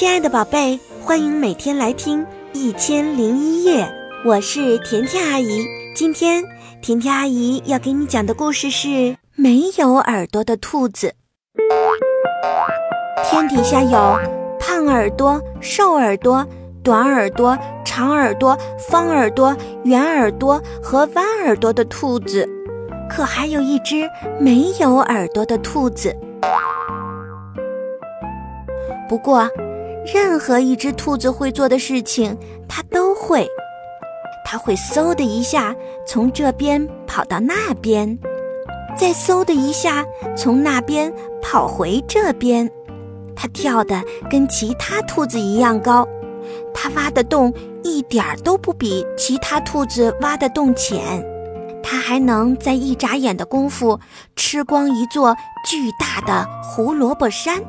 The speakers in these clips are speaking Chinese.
亲爱的宝贝，欢迎每天来听《一千零一夜》，我是甜甜阿姨。今天甜甜阿姨要给你讲的故事是《没有耳朵的兔子》。天底下有胖耳朵、瘦耳朵、短耳朵、长耳朵、方耳朵、圆耳朵和弯耳朵的兔子，可还有一只没有耳朵的兔子。不过，任何一只兔子会做的事情，它都会。它会嗖的一下从这边跑到那边，再嗖的一下从那边跑回这边。它跳得跟其他兔子一样高，它挖的洞一点儿都不比其他兔子挖的洞浅。它还能在一眨眼的功夫吃光一座巨大的胡萝卜山。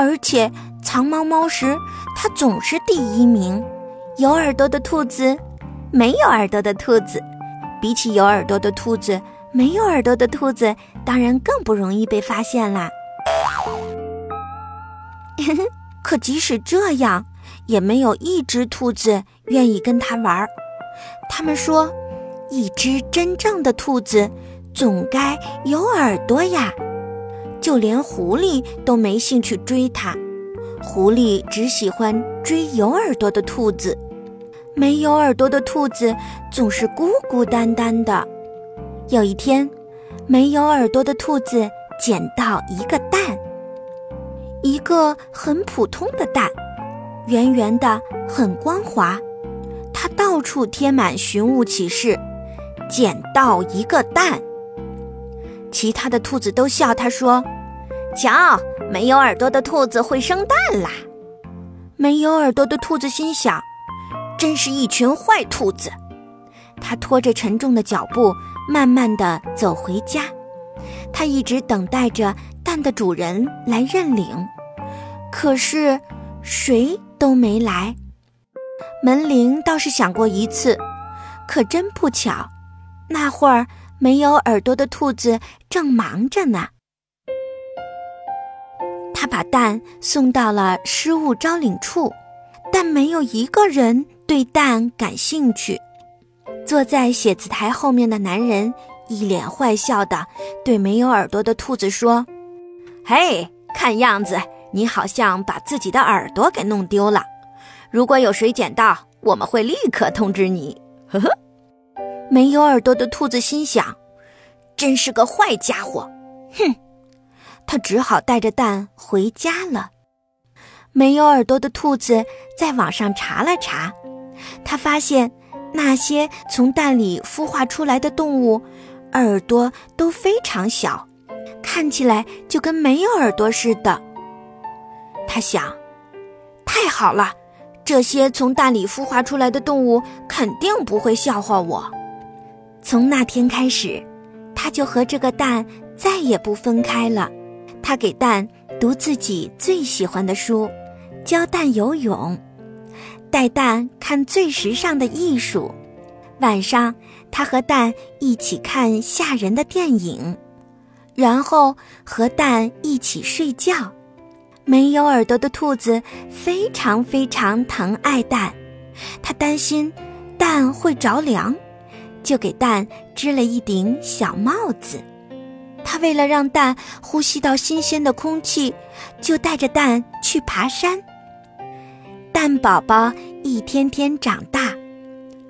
而且藏猫猫时，它总是第一名。有耳朵的兔子，没有耳朵的兔子，比起有耳朵的兔子，没有耳朵的兔子当然更不容易被发现啦。可即使这样，也没有一只兔子愿意跟它玩儿。他们说，一只真正的兔子总该有耳朵呀。就连狐狸都没兴趣追它，狐狸只喜欢追有耳朵的兔子。没有耳朵的兔子总是孤孤单单的。有一天，没有耳朵的兔子捡到一个蛋，一个很普通的蛋，圆圆的，很光滑。它到处贴满寻物启事：“捡到一个蛋。”其他的兔子都笑他，说：“瞧，没有耳朵的兔子会生蛋啦！”没有耳朵的兔子心想：“真是一群坏兔子。”他拖着沉重的脚步，慢慢地走回家。他一直等待着蛋的主人来认领，可是谁都没来。门铃倒是响过一次，可真不巧，那会儿。没有耳朵的兔子正忙着呢。他把蛋送到了失物招领处，但没有一个人对蛋感兴趣。坐在写字台后面的男人一脸坏笑的对没有耳朵的兔子说：“嘿，看样子你好像把自己的耳朵给弄丢了。如果有谁捡到，我们会立刻通知你。”呵呵。没有耳朵的兔子心想：“真是个坏家伙！”哼，他只好带着蛋回家了。没有耳朵的兔子在网上查了查，他发现那些从蛋里孵化出来的动物，耳朵都非常小，看起来就跟没有耳朵似的。他想：“太好了，这些从蛋里孵化出来的动物肯定不会笑话我。”从那天开始，他就和这个蛋再也不分开了。他给蛋读自己最喜欢的书，教蛋游泳，带蛋看最时尚的艺术。晚上，他和蛋一起看吓人的电影，然后和蛋一起睡觉。没有耳朵的兔子非常非常疼爱蛋，他担心蛋会着凉。就给蛋织了一顶小帽子，他为了让蛋呼吸到新鲜的空气，就带着蛋去爬山。蛋宝宝一天天长大，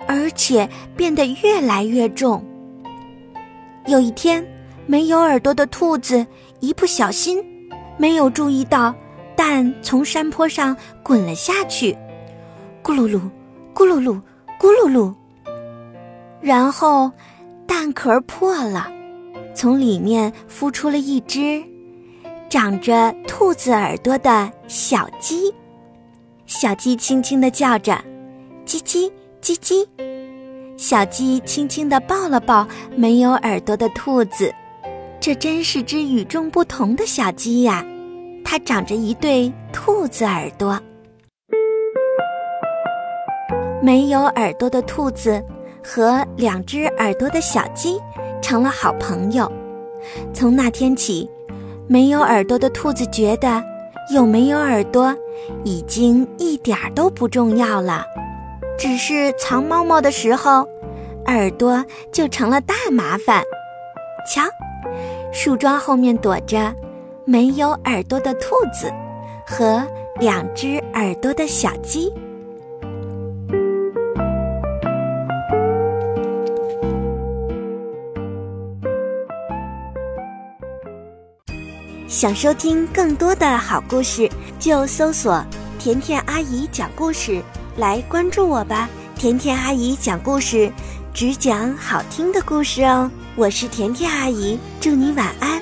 而且变得越来越重。有一天，没有耳朵的兔子一不小心，没有注意到蛋从山坡上滚了下去，咕噜噜，咕噜噜，咕噜噜。然后，蛋壳破了，从里面孵出了一只长着兔子耳朵的小鸡。小鸡轻轻地叫着：“叽叽叽叽。”小鸡轻轻地抱了抱没有耳朵的兔子。这真是只与众不同的小鸡呀！它长着一对兔子耳朵。没有耳朵的兔子。和两只耳朵的小鸡成了好朋友。从那天起，没有耳朵的兔子觉得有没有耳朵，已经一点儿都不重要了。只是藏猫猫的时候，耳朵就成了大麻烦。瞧，树桩后面躲着没有耳朵的兔子和两只耳朵的小鸡。想收听更多的好故事，就搜索“甜甜阿姨讲故事”来关注我吧。甜甜阿姨讲故事，只讲好听的故事哦。我是甜甜阿姨，祝你晚安。